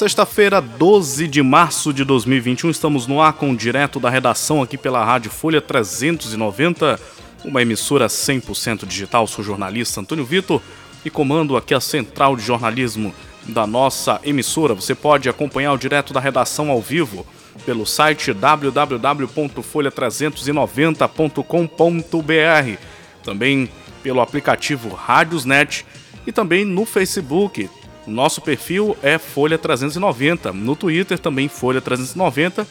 Sexta-feira, 12 de março de 2021, estamos no ar com direto da redação aqui pela Rádio Folha 390, uma emissora 100% digital. Sou jornalista Antônio Vitor e comando aqui a central de jornalismo da nossa emissora. Você pode acompanhar o direto da redação ao vivo pelo site www.folha390.com.br, também pelo aplicativo Rádiosnet e também no Facebook nosso perfil é Folha 390. No Twitter também Folha 390.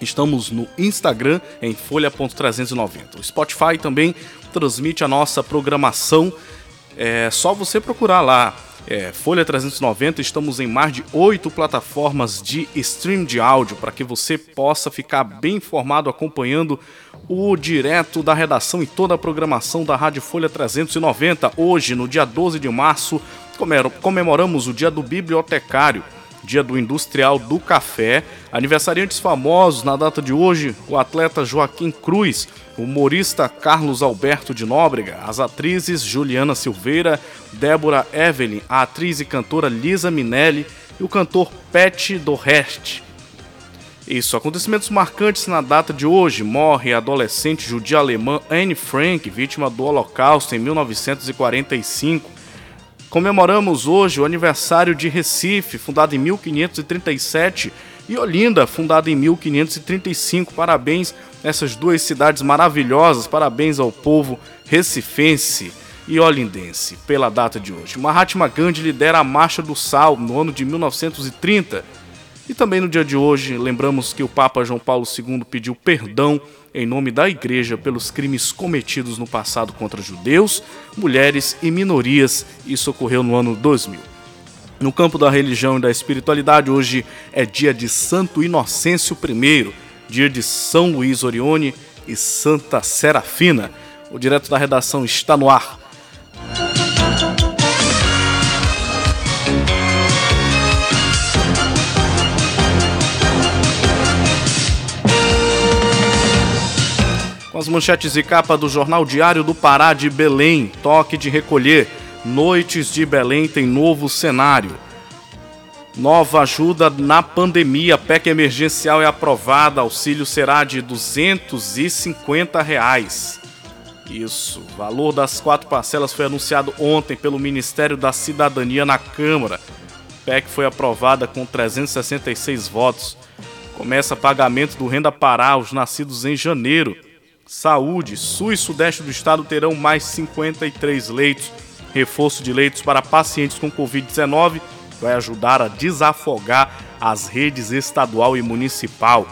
Estamos no Instagram em folha.390. O Spotify também transmite a nossa programação. É só você procurar lá. É, Folha 390, estamos em mais de oito plataformas de stream de áudio para que você possa ficar bem informado acompanhando o direto da redação e toda a programação da Rádio Folha 390. Hoje, no dia 12 de março, comemoramos o Dia do Bibliotecário, Dia do Industrial do Café. Aniversariantes famosos na data de hoje: o atleta Joaquim Cruz, o humorista Carlos Alberto de Nóbrega, as atrizes Juliana Silveira, Débora Evelyn, a atriz e cantora Lisa Minelli e o cantor Pet Dorrest. Isso, acontecimentos marcantes na data de hoje. Morre a adolescente judia alemã Anne Frank, vítima do Holocausto em 1945. Comemoramos hoje o aniversário de Recife, fundado em 1537, e Olinda, fundada em 1535. Parabéns essas duas cidades maravilhosas, parabéns ao povo recifense e olindense pela data de hoje. Mahatma Gandhi lidera a Marcha do Sal no ano de 1930. E também no dia de hoje, lembramos que o Papa João Paulo II pediu perdão em nome da Igreja pelos crimes cometidos no passado contra judeus, mulheres e minorias. Isso ocorreu no ano 2000. No campo da religião e da espiritualidade, hoje é dia de Santo Inocêncio I, dia de São Luís Orione e Santa Serafina. O direto da redação está no ar. As manchetes e capa do Jornal Diário do Pará de Belém. Toque de recolher. Noites de Belém tem novo cenário. Nova ajuda na pandemia. PEC emergencial é aprovada. Auxílio será de 250 reais. Isso. Valor das quatro parcelas foi anunciado ontem pelo Ministério da Cidadania na Câmara. PEC foi aprovada com 366 votos Começa pagamento do Renda Pará aos nascidos em janeiro. Saúde, Sul e Sudeste do estado terão mais 53 leitos. Reforço de leitos para pacientes com Covid-19 vai ajudar a desafogar as redes estadual e municipal.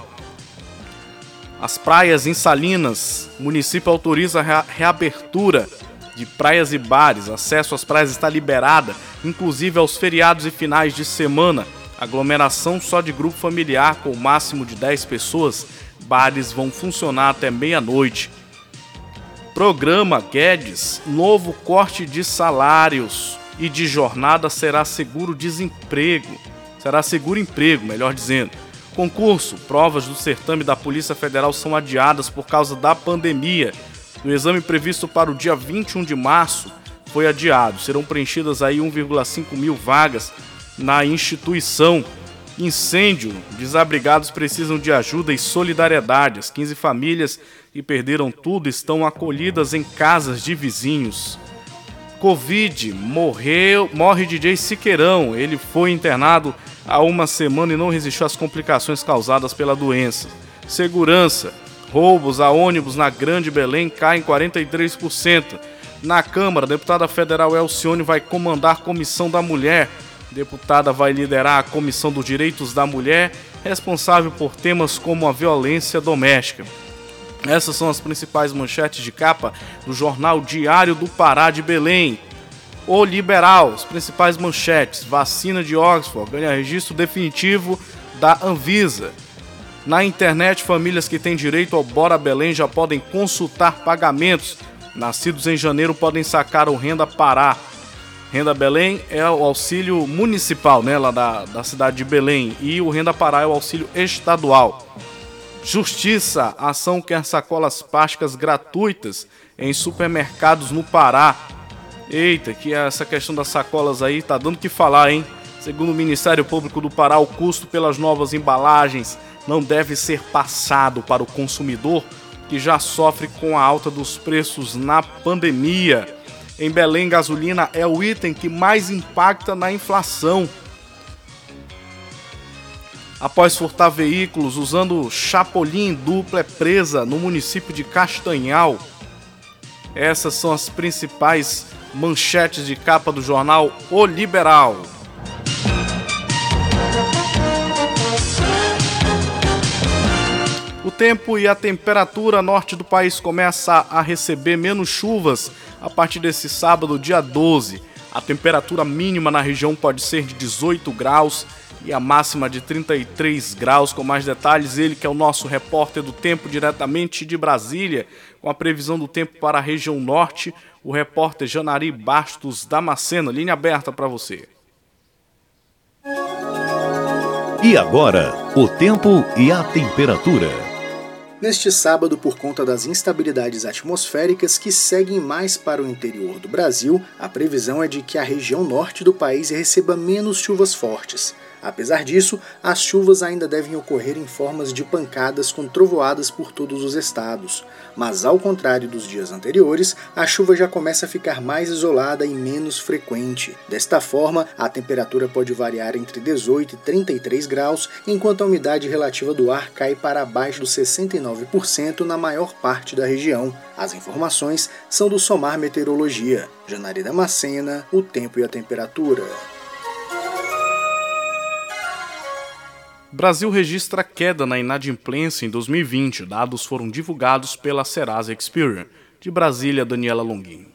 As praias em Salinas, município autoriza a reabertura de praias e bares. Acesso às praias está liberada, inclusive aos feriados e finais de semana. Aglomeração só de grupo familiar com o máximo de 10 pessoas. Bares vão funcionar até meia-noite. Programa Guedes, novo corte de salários e de jornada será seguro desemprego. Será seguro emprego, melhor dizendo. Concurso, provas do certame da Polícia Federal são adiadas por causa da pandemia. O exame previsto para o dia 21 de março foi adiado. Serão preenchidas aí 1,5 mil vagas na instituição. Incêndio, desabrigados precisam de ajuda e solidariedade. As 15 famílias que perderam tudo estão acolhidas em casas de vizinhos. Covid, morreu, morre DJ Siqueirão. Ele foi internado há uma semana e não resistiu às complicações causadas pela doença. Segurança, roubos a ônibus na Grande Belém caem 43%. Na Câmara, a deputada federal Elcione vai comandar Comissão da Mulher Deputada vai liderar a Comissão dos Direitos da Mulher, responsável por temas como a violência doméstica. Essas são as principais manchetes de capa do jornal Diário do Pará de Belém. O Liberal, as principais manchetes: vacina de Oxford ganha registro definitivo da Anvisa. Na internet, famílias que têm direito ao Bora Belém já podem consultar pagamentos. Nascidos em janeiro podem sacar o Renda Pará. Renda Belém é o auxílio municipal, né, lá da, da cidade de Belém, e o Renda Pará é o auxílio estadual. Justiça, ação quer sacolas plásticas gratuitas em supermercados no Pará. Eita, que essa questão das sacolas aí tá dando que falar, hein? Segundo o Ministério Público do Pará, o custo pelas novas embalagens não deve ser passado para o consumidor que já sofre com a alta dos preços na pandemia. Em Belém, gasolina é o item que mais impacta na inflação. Após furtar veículos usando chapolim dupla é presa no município de Castanhal. Essas são as principais manchetes de capa do jornal O Liberal. O tempo e a temperatura norte do país começa a receber menos chuvas a partir desse sábado, dia 12. A temperatura mínima na região pode ser de 18 graus e a máxima de 33 graus. Com mais detalhes, ele que é o nosso repórter do tempo diretamente de Brasília, com a previsão do tempo para a região norte, o repórter Janari Bastos Damasceno. Linha aberta para você. E agora, o tempo e a temperatura. Neste sábado, por conta das instabilidades atmosféricas que seguem mais para o interior do Brasil, a previsão é de que a região norte do país receba menos chuvas fortes. Apesar disso, as chuvas ainda devem ocorrer em formas de pancadas com trovoadas por todos os estados. Mas, ao contrário dos dias anteriores, a chuva já começa a ficar mais isolada e menos frequente. Desta forma, a temperatura pode variar entre 18 e 33 graus, enquanto a umidade relativa do ar cai para abaixo dos 69% na maior parte da região. As informações são do Somar Meteorologia. Janari Damascena, o tempo e a temperatura. Brasil registra queda na inadimplência em 2020. Dados foram divulgados pela Serasa Experian. De Brasília, Daniela Longuinho.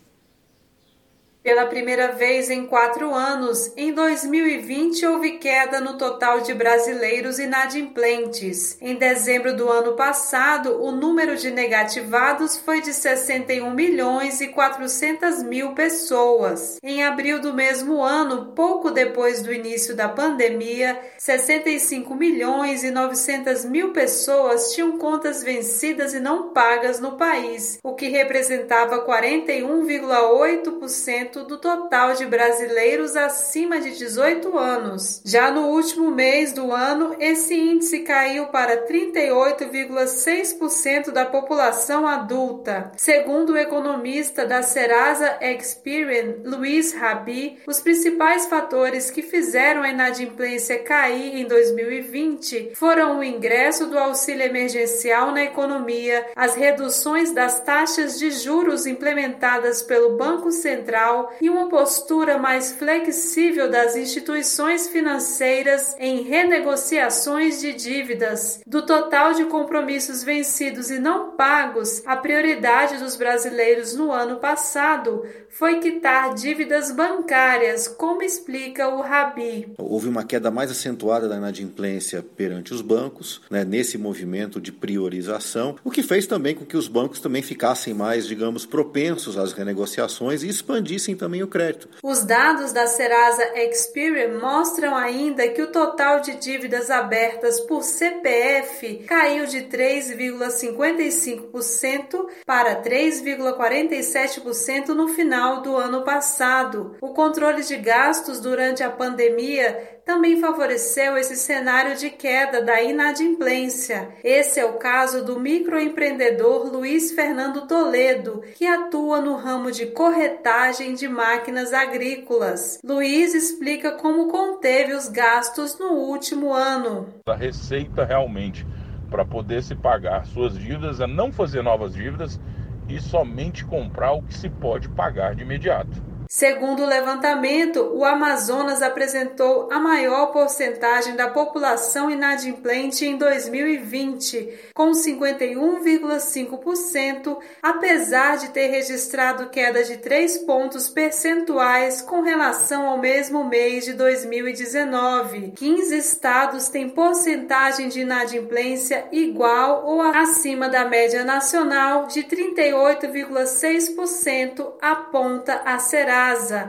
Pela primeira vez em quatro anos, em 2020 houve queda no total de brasileiros inadimplentes. Em dezembro do ano passado, o número de negativados foi de 61 milhões e 400 mil pessoas. Em abril do mesmo ano, pouco depois do início da pandemia, 65 milhões e 900 mil pessoas tinham contas vencidas e não pagas no país, o que representava 41,8% 10% do total de brasileiros acima de 18 anos. Já no último mês do ano, esse índice caiu para 38,6% da população adulta. Segundo o economista da Serasa Experian, Luiz Rabi, os principais fatores que fizeram a inadimplência cair em 2020 foram o ingresso do auxílio emergencial na economia, as reduções das taxas de juros implementadas pelo Banco Central e uma postura mais flexível das instituições financeiras em renegociações de dívidas. Do total de compromissos vencidos e não pagos, a prioridade dos brasileiros no ano passado foi quitar dívidas bancárias, como explica o Rabi. Houve uma queda mais acentuada da inadimplência perante os bancos, né, nesse movimento de priorização, o que fez também com que os bancos também ficassem mais, digamos, propensos às renegociações e expandissem também o crédito. Os dados da Serasa Experian mostram ainda que o total de dívidas abertas por CPF caiu de 3,55% para 3,47% no final final do ano passado. O controle de gastos durante a pandemia também favoreceu esse cenário de queda da inadimplência. Esse é o caso do microempreendedor Luiz Fernando Toledo, que atua no ramo de corretagem de máquinas agrícolas. Luiz explica como conteve os gastos no último ano. A receita realmente para poder se pagar suas dívidas é não fazer novas dívidas e somente comprar o que se pode pagar de imediato. Segundo o levantamento, o Amazonas apresentou a maior porcentagem da população inadimplente em 2020, com 51,5%, apesar de ter registrado queda de 3 pontos percentuais com relação ao mesmo mês de 2019. 15 estados têm porcentagem de inadimplência igual ou acima da média nacional de 38,6%, aponta a Serasa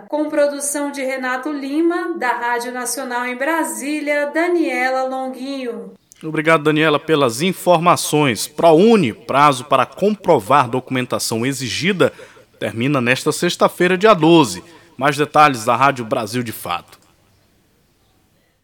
com produção de Renato Lima, da Rádio Nacional em Brasília, Daniela Longuinho. Obrigado, Daniela, pelas informações. ProUni, prazo para comprovar documentação exigida, termina nesta sexta-feira, dia 12. Mais detalhes da Rádio Brasil de Fato.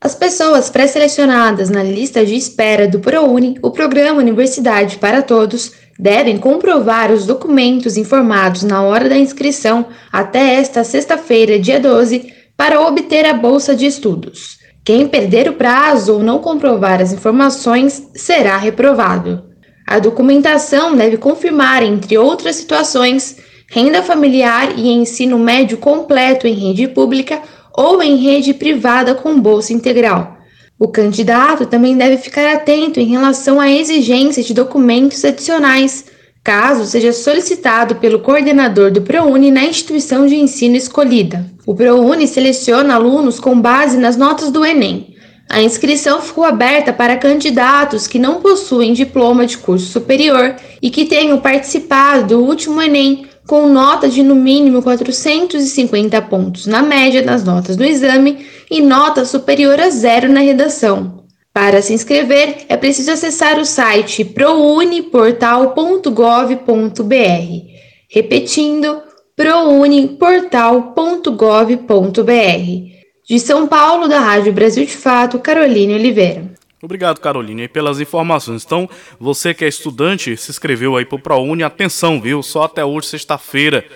As pessoas pré-selecionadas na lista de espera do ProUni, o programa Universidade para Todos, devem comprovar os documentos informados na hora da inscrição até esta sexta-feira, dia 12, para obter a bolsa de estudos. Quem perder o prazo ou não comprovar as informações será reprovado. A documentação deve confirmar, entre outras situações, renda familiar e ensino médio completo em rede pública ou em rede privada com bolsa integral o candidato também deve ficar atento em relação à exigência de documentos adicionais, caso seja solicitado pelo coordenador do ProUni na instituição de ensino escolhida. O ProUni seleciona alunos com base nas notas do Enem. A inscrição ficou aberta para candidatos que não possuem diploma de curso superior e que tenham participado do último Enem com nota de no mínimo 450 pontos na média das notas do exame e nota superior a zero na redação. Para se inscrever, é preciso acessar o site prouniportal.gov.br. Repetindo, prouniportal.gov.br. De São Paulo, da Rádio Brasil de Fato, Caroline Oliveira. Obrigado, Caroline, pelas informações. Então, você que é estudante, se inscreveu aí para o ProUni, atenção, viu? Só até hoje, sexta-feira,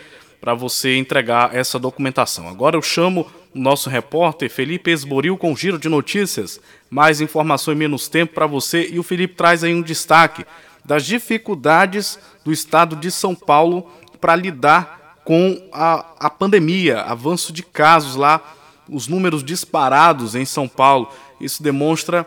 para você entregar essa documentação. Agora eu chamo o nosso repórter Felipe Esboril com giro de notícias. Mais informação em menos tempo para você. E o Felipe traz aí um destaque das dificuldades do estado de São Paulo para lidar com a, a pandemia, avanço de casos lá, os números disparados em São Paulo. Isso demonstra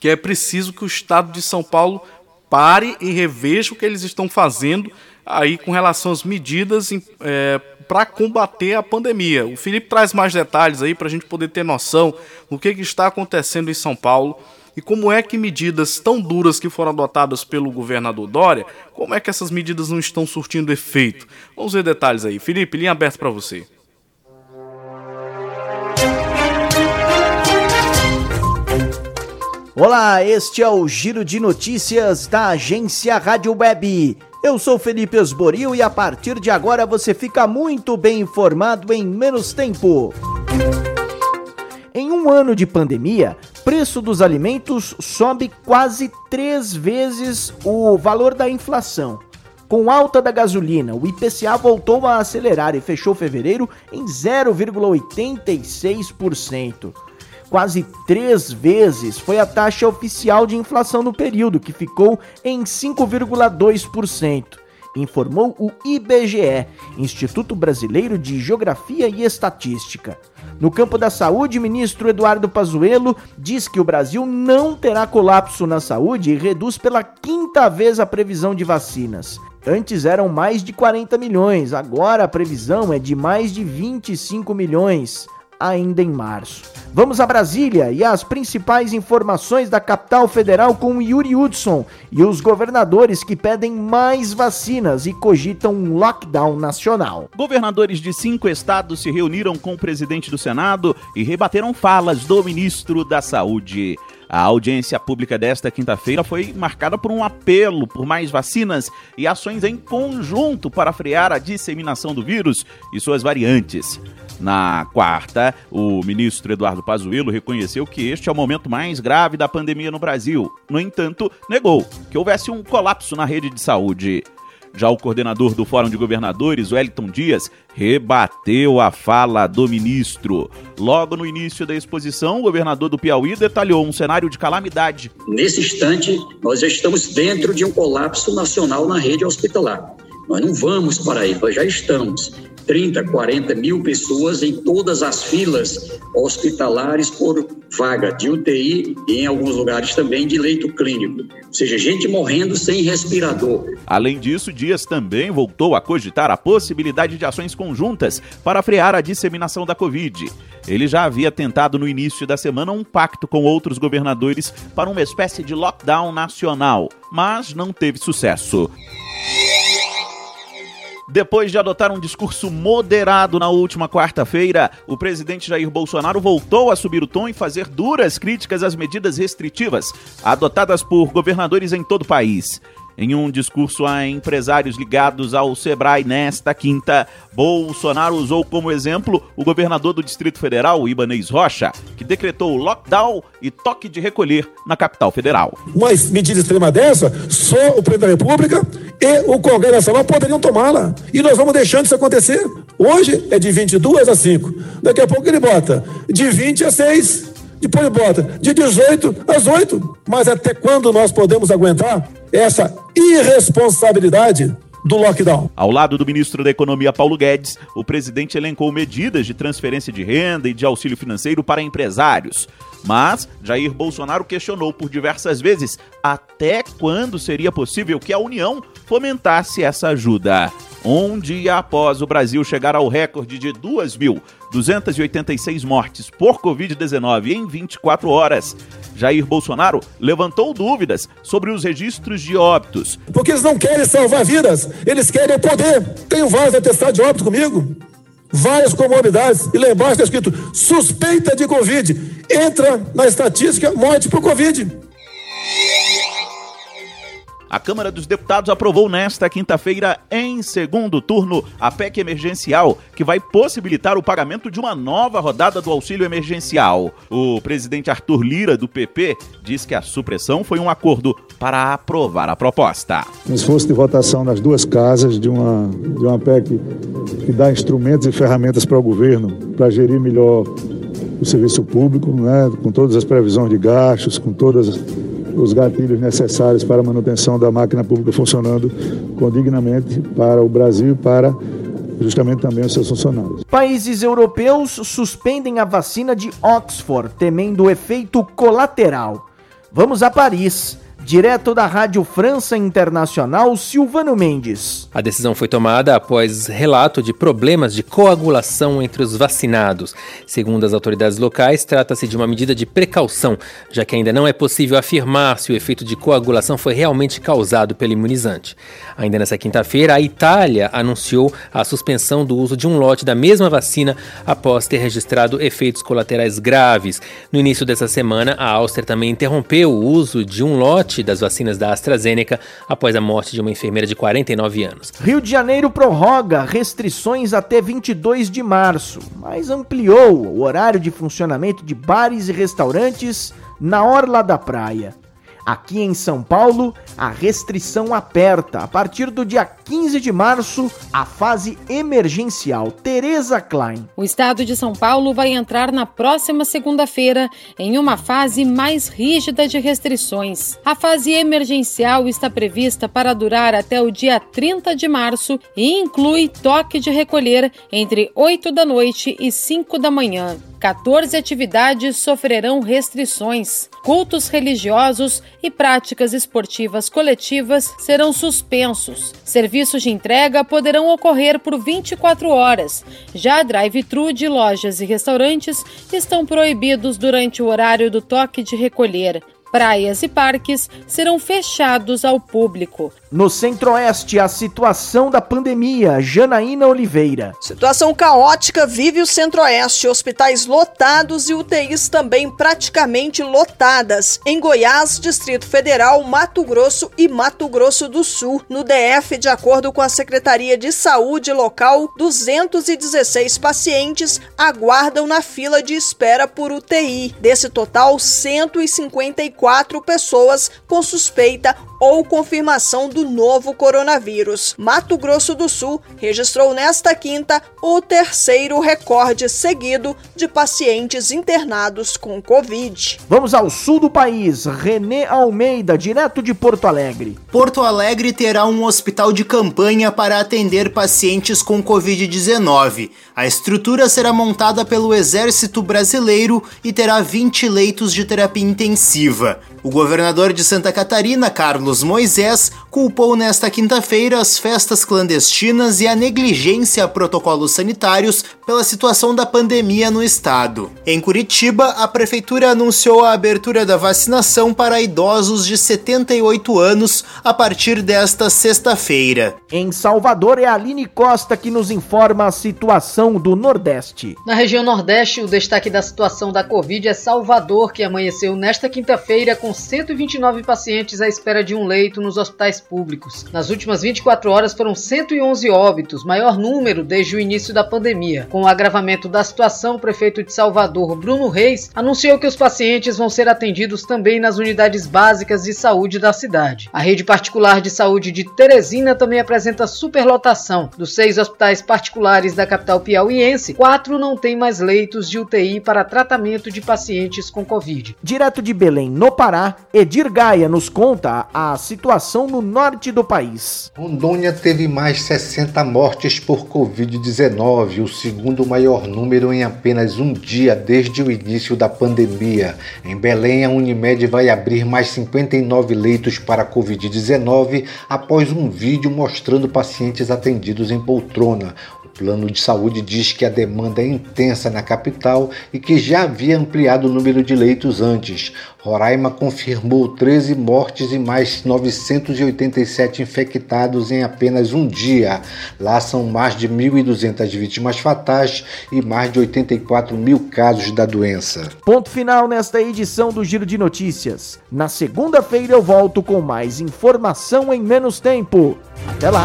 que é preciso que o Estado de São Paulo pare e reveja o que eles estão fazendo aí com relação às medidas é, para combater a pandemia. O Felipe traz mais detalhes aí para a gente poder ter noção do que, que está acontecendo em São Paulo e como é que medidas tão duras que foram adotadas pelo governador Dória, como é que essas medidas não estão surtindo efeito. Vamos ver detalhes aí. Felipe, linha aberta para você. Olá, este é o Giro de Notícias da agência Rádio Web. Eu sou Felipe Esboril e a partir de agora você fica muito bem informado em menos tempo. Em um ano de pandemia, preço dos alimentos sobe quase três vezes o valor da inflação. Com alta da gasolina, o IPCA voltou a acelerar e fechou fevereiro em 0,86%. Quase três vezes foi a taxa oficial de inflação no período, que ficou em 5,2%, informou o IBGE, Instituto Brasileiro de Geografia e Estatística. No campo da saúde, ministro Eduardo Pazuello diz que o Brasil não terá colapso na saúde e reduz pela quinta vez a previsão de vacinas. Antes eram mais de 40 milhões, agora a previsão é de mais de 25 milhões, ainda em março. Vamos a Brasília e as principais informações da capital federal com Yuri Hudson e os governadores que pedem mais vacinas e cogitam um lockdown nacional. Governadores de cinco estados se reuniram com o presidente do Senado e rebateram falas do ministro da Saúde. A audiência pública desta quinta-feira foi marcada por um apelo por mais vacinas e ações em conjunto para frear a disseminação do vírus e suas variantes. Na quarta, o ministro Eduardo Pazuello reconheceu que este é o momento mais grave da pandemia no Brasil. No entanto, negou que houvesse um colapso na rede de saúde. Já o coordenador do Fórum de Governadores, Wellington Dias, rebateu a fala do ministro. Logo no início da exposição, o governador do Piauí detalhou um cenário de calamidade. Nesse instante, nós já estamos dentro de um colapso nacional na rede hospitalar. Nós não vamos para aí, nós já estamos. 30, 40 mil pessoas em todas as filas hospitalares por vaga de UTI e em alguns lugares também de leito clínico. Ou seja, gente morrendo sem respirador. Além disso, Dias também voltou a cogitar a possibilidade de ações conjuntas para frear a disseminação da Covid. Ele já havia tentado no início da semana um pacto com outros governadores para uma espécie de lockdown nacional, mas não teve sucesso. Depois de adotar um discurso moderado na última quarta-feira, o presidente Jair Bolsonaro voltou a subir o tom e fazer duras críticas às medidas restritivas adotadas por governadores em todo o país. Em um discurso a empresários ligados ao Sebrae nesta quinta, Bolsonaro usou como exemplo o governador do Distrito Federal, Ibanez Rocha, que decretou lockdown e toque de recolher na capital federal. Uma medida extrema dessa, só o presidente da República e o Congresso Nacional poderiam tomá-la. E nós vamos deixando isso acontecer. Hoje é de 22 a 5. Daqui a pouco ele bota de 20 a 6 depois bota de 18 às 8. Mas até quando nós podemos aguentar essa irresponsabilidade do lockdown. Ao lado do ministro da Economia Paulo Guedes, o presidente elencou medidas de transferência de renda e de auxílio financeiro para empresários. Mas Jair Bolsonaro questionou por diversas vezes até quando seria possível que a União fomentasse essa ajuda. Um dia após o Brasil chegar ao recorde de 2.286 mortes por Covid-19 em 24 horas, Jair Bolsonaro levantou dúvidas sobre os registros de óbitos. Porque eles não querem salvar vidas, eles querem poder. Tenho vários atestados de óbito comigo várias comorbidades. E lá embaixo está escrito suspeita de Covid. Entra na estatística morte por Covid. A Câmara dos Deputados aprovou nesta quinta-feira, em segundo turno, a PEC emergencial, que vai possibilitar o pagamento de uma nova rodada do auxílio emergencial. O presidente Arthur Lira, do PP, diz que a supressão foi um acordo para aprovar a proposta. Um esforço de votação nas duas casas de uma, de uma PEC que dá instrumentos e ferramentas para o governo para gerir melhor o serviço público, né, com todas as previsões de gastos, com todas os gatilhos necessários para a manutenção da máquina pública funcionando condignamente para o Brasil e para justamente também os seus funcionários. Países europeus suspendem a vacina de Oxford, temendo o efeito colateral. Vamos a Paris. Direto da Rádio França Internacional, Silvano Mendes. A decisão foi tomada após relato de problemas de coagulação entre os vacinados. Segundo as autoridades locais, trata-se de uma medida de precaução, já que ainda não é possível afirmar se o efeito de coagulação foi realmente causado pelo imunizante. Ainda nessa quinta-feira, a Itália anunciou a suspensão do uso de um lote da mesma vacina após ter registrado efeitos colaterais graves. No início dessa semana, a Áustria também interrompeu o uso de um lote das vacinas da AstraZeneca após a morte de uma enfermeira de 49 anos. Rio de Janeiro prorroga restrições até 22 de março, mas ampliou o horário de funcionamento de bares e restaurantes na orla da praia. Aqui em São Paulo, a restrição aperta. A partir do dia 15 de março, a fase emergencial. Tereza Klein. O estado de São Paulo vai entrar na próxima segunda-feira em uma fase mais rígida de restrições. A fase emergencial está prevista para durar até o dia 30 de março e inclui toque de recolher entre 8 da noite e 5 da manhã. 14 atividades sofrerão restrições. Cultos religiosos e práticas esportivas coletivas serão suspensos. Serviços de entrega poderão ocorrer por 24 horas. Já drive-thru de lojas e restaurantes estão proibidos durante o horário do toque de recolher praias e parques serão fechados ao público. No Centro-Oeste, a situação da pandemia. Janaína Oliveira. Situação caótica vive o Centro-Oeste. Hospitais lotados e UTIs também praticamente lotadas. Em Goiás, Distrito Federal, Mato Grosso e Mato Grosso do Sul. No DF, de acordo com a Secretaria de Saúde local, 216 pacientes aguardam na fila de espera por UTI. Desse total, 154 pessoas com suspeita ou confirmação do novo coronavírus. Mato Grosso do Sul registrou nesta quinta o terceiro recorde seguido de pacientes internados com Covid. Vamos ao sul do país. Renê Almeida, direto de Porto Alegre. Porto Alegre terá um hospital de campanha para atender pacientes com Covid-19. A estrutura será montada pelo Exército Brasileiro e terá 20 leitos de terapia intensiva. O governador de Santa Catarina, Carlos Moisés, culpou nesta quinta-feira as festas clandestinas e a negligência a protocolos sanitários pela situação da pandemia no estado. Em Curitiba, a prefeitura anunciou a abertura da vacinação para idosos de 78 anos a partir desta sexta-feira. Em Salvador, é a Aline Costa que nos informa a situação do Nordeste. Na região Nordeste, o destaque da situação da Covid é Salvador, que amanheceu nesta quinta-feira com 129 pacientes à espera de um leito nos hospitais públicos. Nas últimas 24 horas foram 111 óbitos, maior número desde o início da pandemia. Com o agravamento da situação, o prefeito de Salvador, Bruno Reis, anunciou que os pacientes vão ser atendidos também nas unidades básicas de saúde da cidade. A rede particular de saúde de Teresina também apresenta superlotação. Dos seis hospitais particulares da capital piauiense, quatro não têm mais leitos de UTI para tratamento de pacientes com Covid. Direto de Belém, no Pará, Edir Gaia nos conta a situação no norte do país. Rondônia teve mais 60 mortes por Covid-19, o segundo maior número em apenas um dia desde o início da pandemia. Em Belém, a Unimed vai abrir mais 59 leitos para Covid-19 após um vídeo mostrando pacientes atendidos em poltrona plano de saúde diz que a demanda é intensa na capital e que já havia ampliado o número de leitos antes. Roraima confirmou 13 mortes e mais 987 infectados em apenas um dia. Lá são mais de 1.200 vítimas fatais e mais de 84 mil casos da doença. Ponto final nesta edição do Giro de Notícias. Na segunda-feira eu volto com mais informação em menos tempo. Até lá!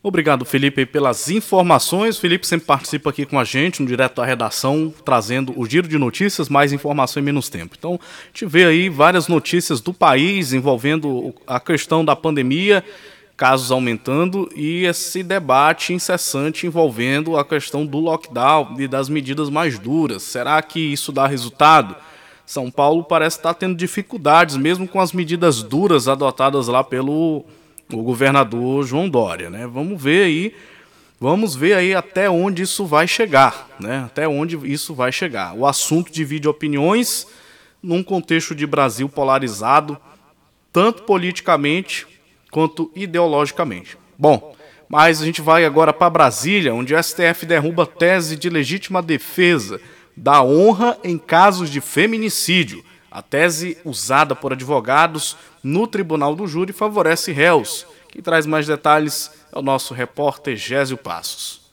Obrigado, Felipe, pelas informações. Felipe sempre participa aqui com a gente no Direto da Redação, trazendo o giro de notícias, mais informação em menos tempo. Então, gente vê aí várias notícias do país envolvendo a questão da pandemia, casos aumentando e esse debate incessante envolvendo a questão do lockdown e das medidas mais duras. Será que isso dá resultado? São Paulo parece estar tendo dificuldades, mesmo com as medidas duras adotadas lá pelo o governador João Dória, né? Vamos ver aí, vamos ver aí até onde isso vai chegar, né? Até onde isso vai chegar. O assunto divide opiniões num contexto de Brasil polarizado, tanto politicamente quanto ideologicamente. Bom, mas a gente vai agora para Brasília, onde o STF derruba tese de legítima defesa da honra em casos de feminicídio. A tese usada por advogados no Tribunal do Júri favorece réus. Quem traz mais detalhes é o nosso repórter Gésio Passos.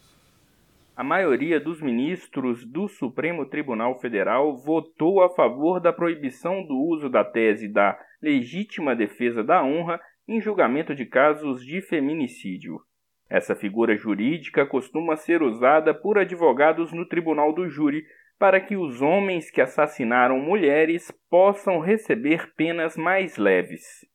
a maioria dos ministros do Supremo Tribunal Federal votou a favor da proibição do uso da tese da legítima defesa da honra em julgamento de casos de feminicídio. Essa figura jurídica costuma ser usada por advogados no tribunal do júri para que os homens que assassinaram mulheres possam receber penas mais leves.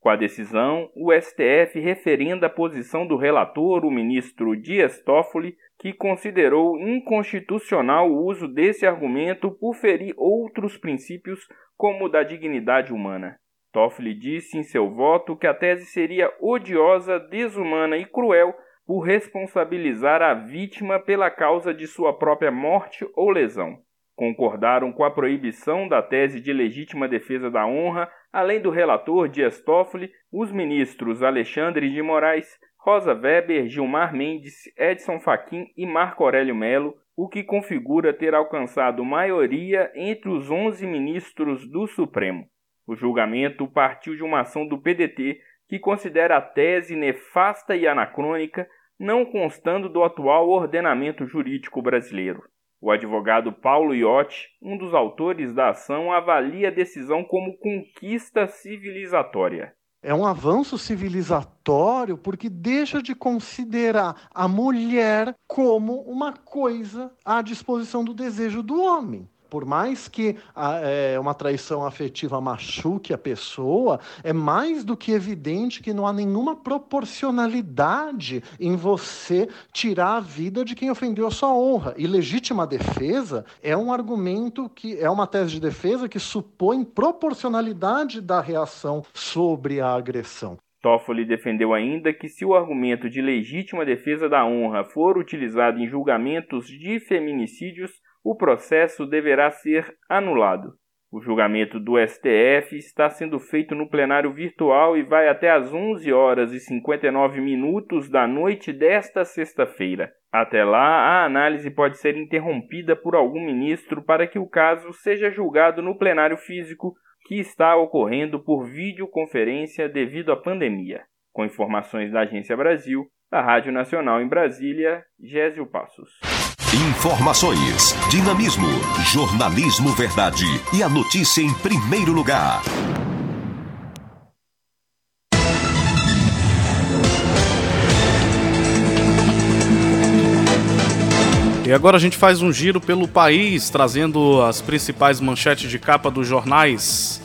Com a decisão, o STF referenda a posição do relator, o ministro Dias Toffoli, que considerou inconstitucional o uso desse argumento por ferir outros princípios, como o da dignidade humana. Toffoli disse em seu voto que a tese seria odiosa, desumana e cruel por responsabilizar a vítima pela causa de sua própria morte ou lesão. Concordaram com a proibição da tese de legítima defesa da honra, além do relator Dias Toffoli, os ministros Alexandre de Moraes, Rosa Weber, Gilmar Mendes, Edson Fachin e Marco Aurélio Melo, o que configura ter alcançado maioria entre os 11 ministros do Supremo. O julgamento partiu de uma ação do PDT que considera a tese nefasta e anacrônica, não constando do atual ordenamento jurídico brasileiro. O advogado Paulo Iotti, um dos autores da ação, avalia a decisão como conquista civilizatória. É um avanço civilizatório porque deixa de considerar a mulher como uma coisa à disposição do desejo do homem. Por mais que a, é, uma traição afetiva machuque a pessoa, é mais do que evidente que não há nenhuma proporcionalidade em você tirar a vida de quem ofendeu a sua honra. E legítima defesa é um argumento que é uma tese de defesa que supõe proporcionalidade da reação sobre a agressão. Toffoli defendeu ainda que se o argumento de legítima defesa da honra for utilizado em julgamentos de feminicídios, o processo deverá ser anulado. O julgamento do STF está sendo feito no plenário virtual e vai até às 11 horas e 59 minutos da noite desta sexta-feira. Até lá, a análise pode ser interrompida por algum ministro para que o caso seja julgado no plenário físico que está ocorrendo por videoconferência devido à pandemia. Com informações da Agência Brasil, da Rádio Nacional em Brasília, Gésio Passos. Informações, dinamismo, jornalismo verdade e a notícia em primeiro lugar. E agora a gente faz um giro pelo país, trazendo as principais manchetes de capa dos jornais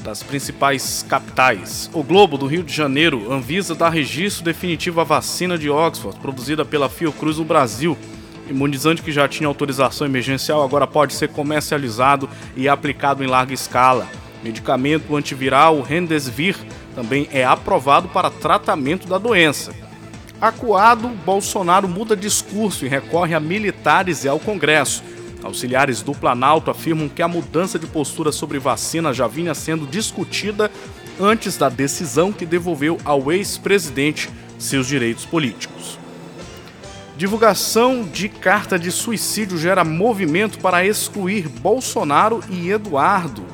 das principais capitais. O Globo do Rio de Janeiro, Anvisa dá registro definitivo à vacina de Oxford, produzida pela Fiocruz no Brasil. Imunizante que já tinha autorização emergencial agora pode ser comercializado e aplicado em larga escala. Medicamento antiviral Remdesivir também é aprovado para tratamento da doença. Acuado, Bolsonaro muda discurso e recorre a militares e ao Congresso. Auxiliares do Planalto afirmam que a mudança de postura sobre vacina já vinha sendo discutida antes da decisão que devolveu ao ex-presidente seus direitos políticos. Divulgação de carta de suicídio gera movimento para excluir Bolsonaro e Eduardo.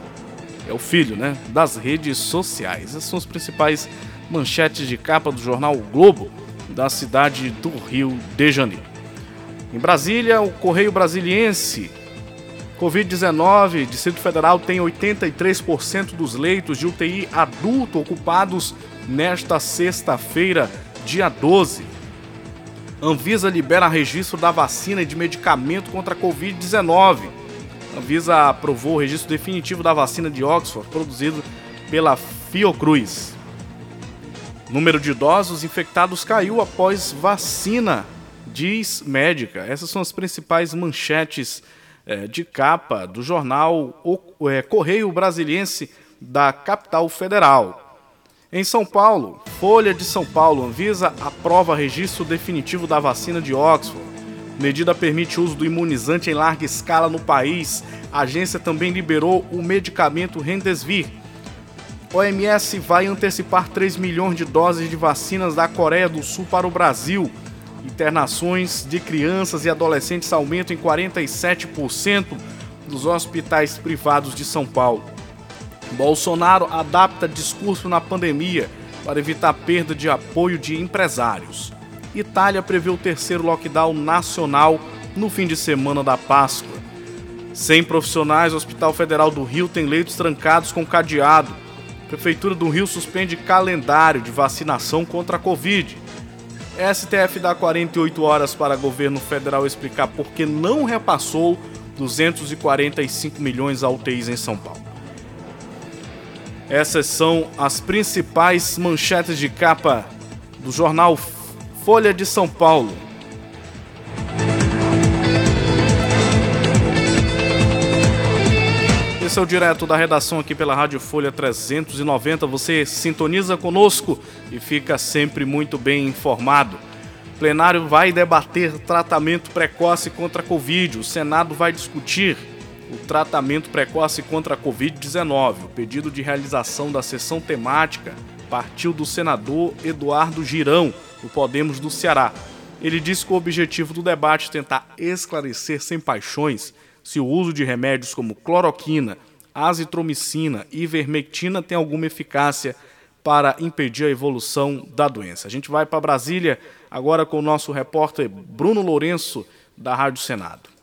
É o filho, né? Das redes sociais. Essas são as principais manchetes de capa do jornal o Globo, da cidade do Rio de Janeiro. Em Brasília, o Correio Brasiliense. Covid-19, Distrito Federal tem 83% dos leitos de UTI adulto ocupados nesta sexta-feira, dia 12. Anvisa libera registro da vacina e de medicamento contra a Covid-19. Anvisa aprovou o registro definitivo da vacina de Oxford, produzido pela Fiocruz. Número de idosos infectados caiu após vacina diz médica. Essas são as principais manchetes é, de capa do jornal o, é, Correio Brasiliense da capital federal. Em São Paulo, Folha de São Paulo, Anvisa aprova registro definitivo da vacina de Oxford. Medida permite o uso do imunizante em larga escala no país. A agência também liberou o medicamento Remdesivir. OMS vai antecipar 3 milhões de doses de vacinas da Coreia do Sul para o Brasil. Internações de crianças e adolescentes aumentam em 47% dos hospitais privados de São Paulo. Bolsonaro adapta discurso na pandemia para evitar perda de apoio de empresários. Itália prevê o terceiro lockdown nacional no fim de semana da Páscoa. Sem profissionais, o Hospital Federal do Rio tem leitos trancados com cadeado. Prefeitura do Rio suspende calendário de vacinação contra a Covid. STF dá 48 horas para governo federal explicar por que não repassou 245 milhões a UTIs em São Paulo. Essas são as principais manchetes de capa do jornal Folha de São Paulo. Esse é o direto da redação aqui pela Rádio Folha 390. Você sintoniza conosco e fica sempre muito bem informado. O plenário vai debater tratamento precoce contra a Covid. O Senado vai discutir o tratamento precoce contra a Covid-19. O pedido de realização da sessão temática partiu do senador Eduardo Girão, do Podemos do Ceará. Ele disse que o objetivo do debate é tentar esclarecer sem paixões se o uso de remédios como cloroquina, azitromicina e ivermectina tem alguma eficácia para impedir a evolução da doença. A gente vai para Brasília agora com o nosso repórter Bruno Lourenço, da Rádio Senado.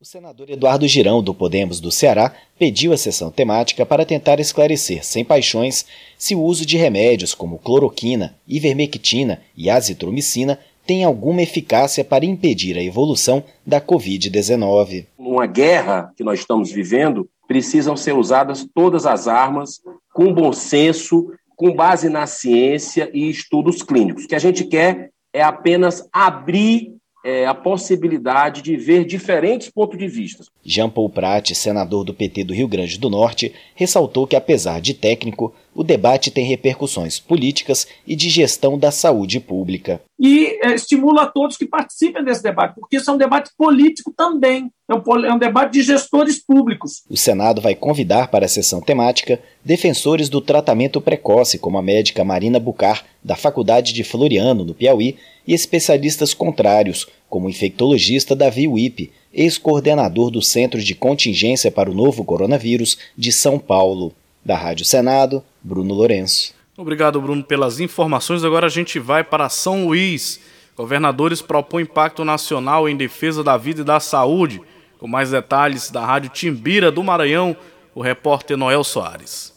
O senador Eduardo Girão, do Podemos do Ceará, pediu a sessão temática para tentar esclarecer, sem paixões, se o uso de remédios como cloroquina, ivermectina e azitromicina tem alguma eficácia para impedir a evolução da Covid-19. Numa guerra que nós estamos vivendo, precisam ser usadas todas as armas com bom senso, com base na ciência e estudos clínicos. O que a gente quer é apenas abrir é, a possibilidade de ver diferentes pontos de vista. Jean Paul Prat, senador do PT do Rio Grande do Norte, ressaltou que, apesar de técnico, o debate tem repercussões políticas e de gestão da saúde pública. E é, estimula a todos que participem desse debate, porque isso é um debate político também. É um, é um debate de gestores públicos. O Senado vai convidar para a sessão temática defensores do tratamento precoce, como a médica Marina Bucar, da Faculdade de Floriano, no Piauí, e especialistas contrários, como o infectologista Davi Wipe, ex-coordenador do Centro de Contingência para o Novo Coronavírus de São Paulo. Da Rádio Senado, Bruno Lourenço. Obrigado, Bruno, pelas informações. Agora a gente vai para São Luís. Governadores propõem pacto nacional em defesa da vida e da saúde. Com mais detalhes da Rádio Timbira do Maranhão, o repórter Noel Soares.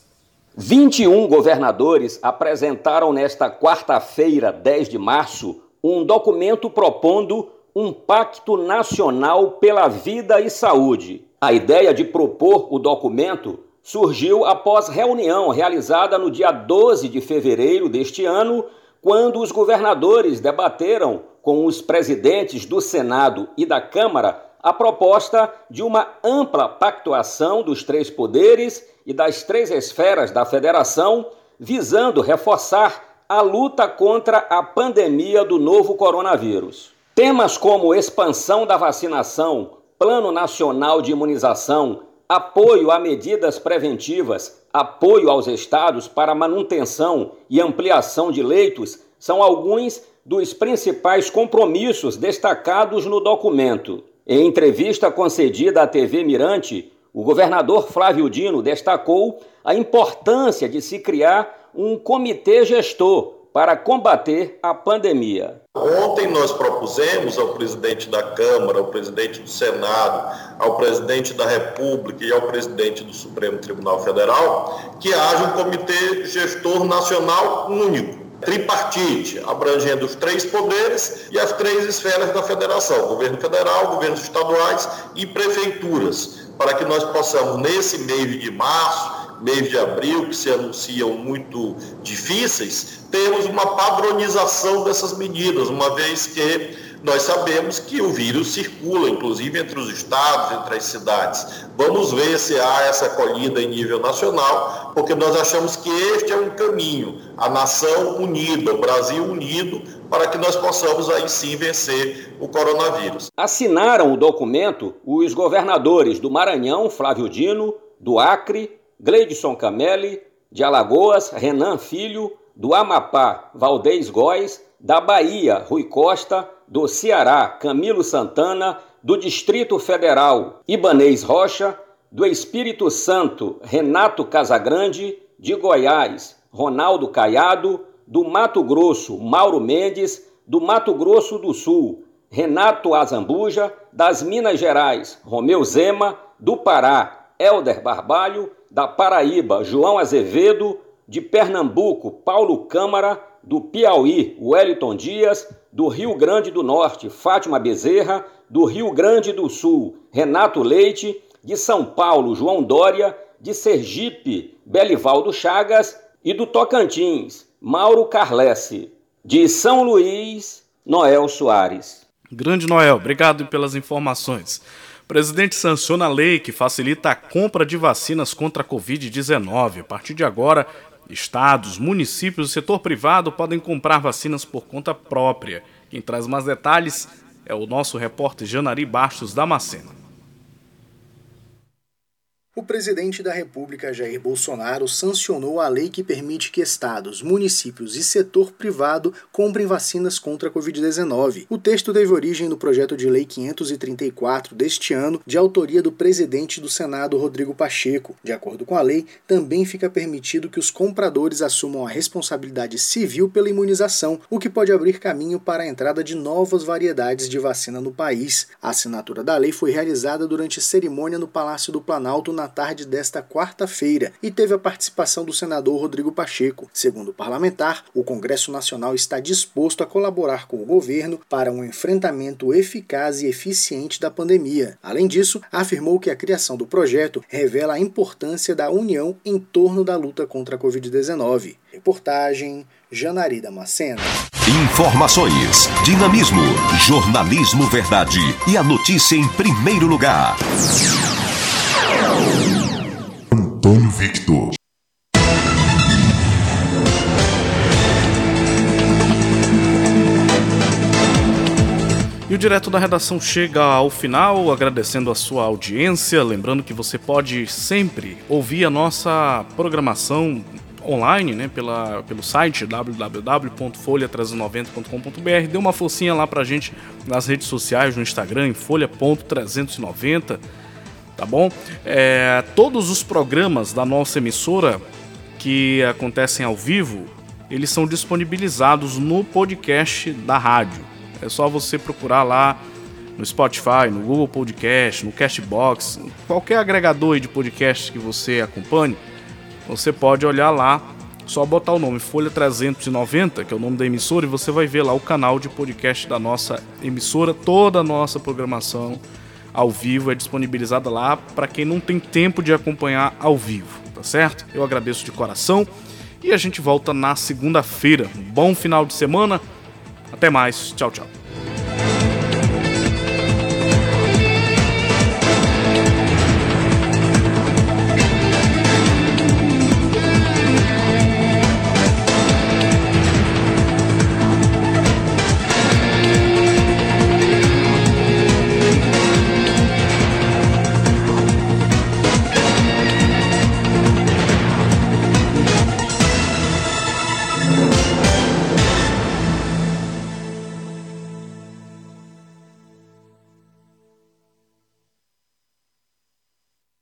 21 governadores apresentaram nesta quarta-feira, 10 de março, um documento propondo um pacto nacional pela vida e saúde. A ideia de propor o documento surgiu após reunião realizada no dia 12 de fevereiro deste ano, quando os governadores debateram com os presidentes do Senado e da Câmara a proposta de uma ampla pactuação dos três poderes e das três esferas da federação, visando reforçar a luta contra a pandemia do novo coronavírus. Temas como expansão da vacinação, Plano Nacional de Imunização, apoio a medidas preventivas, apoio aos estados para manutenção e ampliação de leitos são alguns dos principais compromissos destacados no documento. Em entrevista concedida à TV Mirante, o governador Flávio Dino destacou a importância de se criar um comitê gestor para combater a pandemia. Ontem nós propusemos ao presidente da Câmara, ao presidente do Senado, ao presidente da República e ao presidente do Supremo Tribunal Federal que haja um comitê gestor nacional único tripartite, abrangendo os três poderes e as três esferas da federação, governo federal, governos estaduais e prefeituras, para que nós possamos, nesse mês de março, mês de abril, que se anunciam muito difíceis, temos uma padronização dessas medidas, uma vez que nós sabemos que o vírus circula, inclusive entre os estados, entre as cidades. Vamos ver se há essa acolhida em nível nacional, porque nós achamos que este é um caminho, a nação unida, o Brasil unido, para que nós possamos aí sim vencer o coronavírus. Assinaram o documento os governadores do Maranhão, Flávio Dino, do Acre, Gleidson Camelli, de Alagoas, Renan Filho, do Amapá, Valdez Góes, da Bahia, Rui Costa, do Ceará, Camilo Santana, do Distrito Federal, Ibanês Rocha, do Espírito Santo, Renato Casagrande, de Goiás, Ronaldo Caiado, do Mato Grosso, Mauro Mendes, do Mato Grosso do Sul, Renato Azambuja, das Minas Gerais, Romeu Zema, do Pará, Helder Barbalho, da Paraíba, João Azevedo, de Pernambuco, Paulo Câmara, do Piauí, Wellington Dias, do Rio Grande do Norte, Fátima Bezerra, do Rio Grande do Sul, Renato Leite, de São Paulo, João Dória, de Sergipe, Belivaldo Chagas e do Tocantins, Mauro Carlesse. De São Luís, Noel Soares. Grande Noel, obrigado pelas informações. O presidente sanciona a lei que facilita a compra de vacinas contra a Covid-19. A partir de agora, estados, municípios e setor privado podem comprar vacinas por conta própria. Quem traz mais detalhes é o nosso repórter Janari Bastos Damasceno. O presidente da República, Jair Bolsonaro, sancionou a lei que permite que estados, municípios e setor privado comprem vacinas contra a Covid-19. O texto teve origem no projeto de lei 534 deste ano, de autoria do presidente do Senado, Rodrigo Pacheco. De acordo com a lei, também fica permitido que os compradores assumam a responsabilidade civil pela imunização, o que pode abrir caminho para a entrada de novas variedades de vacina no país. A assinatura da lei foi realizada durante cerimônia no Palácio do Planalto na tarde desta quarta-feira e teve a participação do senador Rodrigo Pacheco. Segundo o parlamentar, o Congresso Nacional está disposto a colaborar com o governo para um enfrentamento eficaz e eficiente da pandemia. Além disso, afirmou que a criação do projeto revela a importância da união em torno da luta contra a Covid-19. Reportagem Janari Damasceno. Informações, dinamismo, jornalismo verdade e a notícia em primeiro lugar. Antônio Victor. E o Direto da Redação chega ao final, agradecendo a sua audiência. Lembrando que você pode sempre ouvir a nossa programação online, né, pela, pelo site www.folha390.com.br. Dê uma forcinha lá pra gente nas redes sociais, no Instagram, em folha.390 tá bom? É, todos os programas da nossa emissora que acontecem ao vivo, eles são disponibilizados no podcast da rádio. É só você procurar lá no Spotify, no Google Podcast, no Castbox, qualquer agregador de podcast que você acompanhe, você pode olhar lá, só botar o nome Folha 390, que é o nome da emissora, e você vai ver lá o canal de podcast da nossa emissora, toda a nossa programação ao vivo é disponibilizada lá para quem não tem tempo de acompanhar ao vivo, tá certo? Eu agradeço de coração e a gente volta na segunda-feira. Um bom final de semana. Até mais. Tchau, tchau.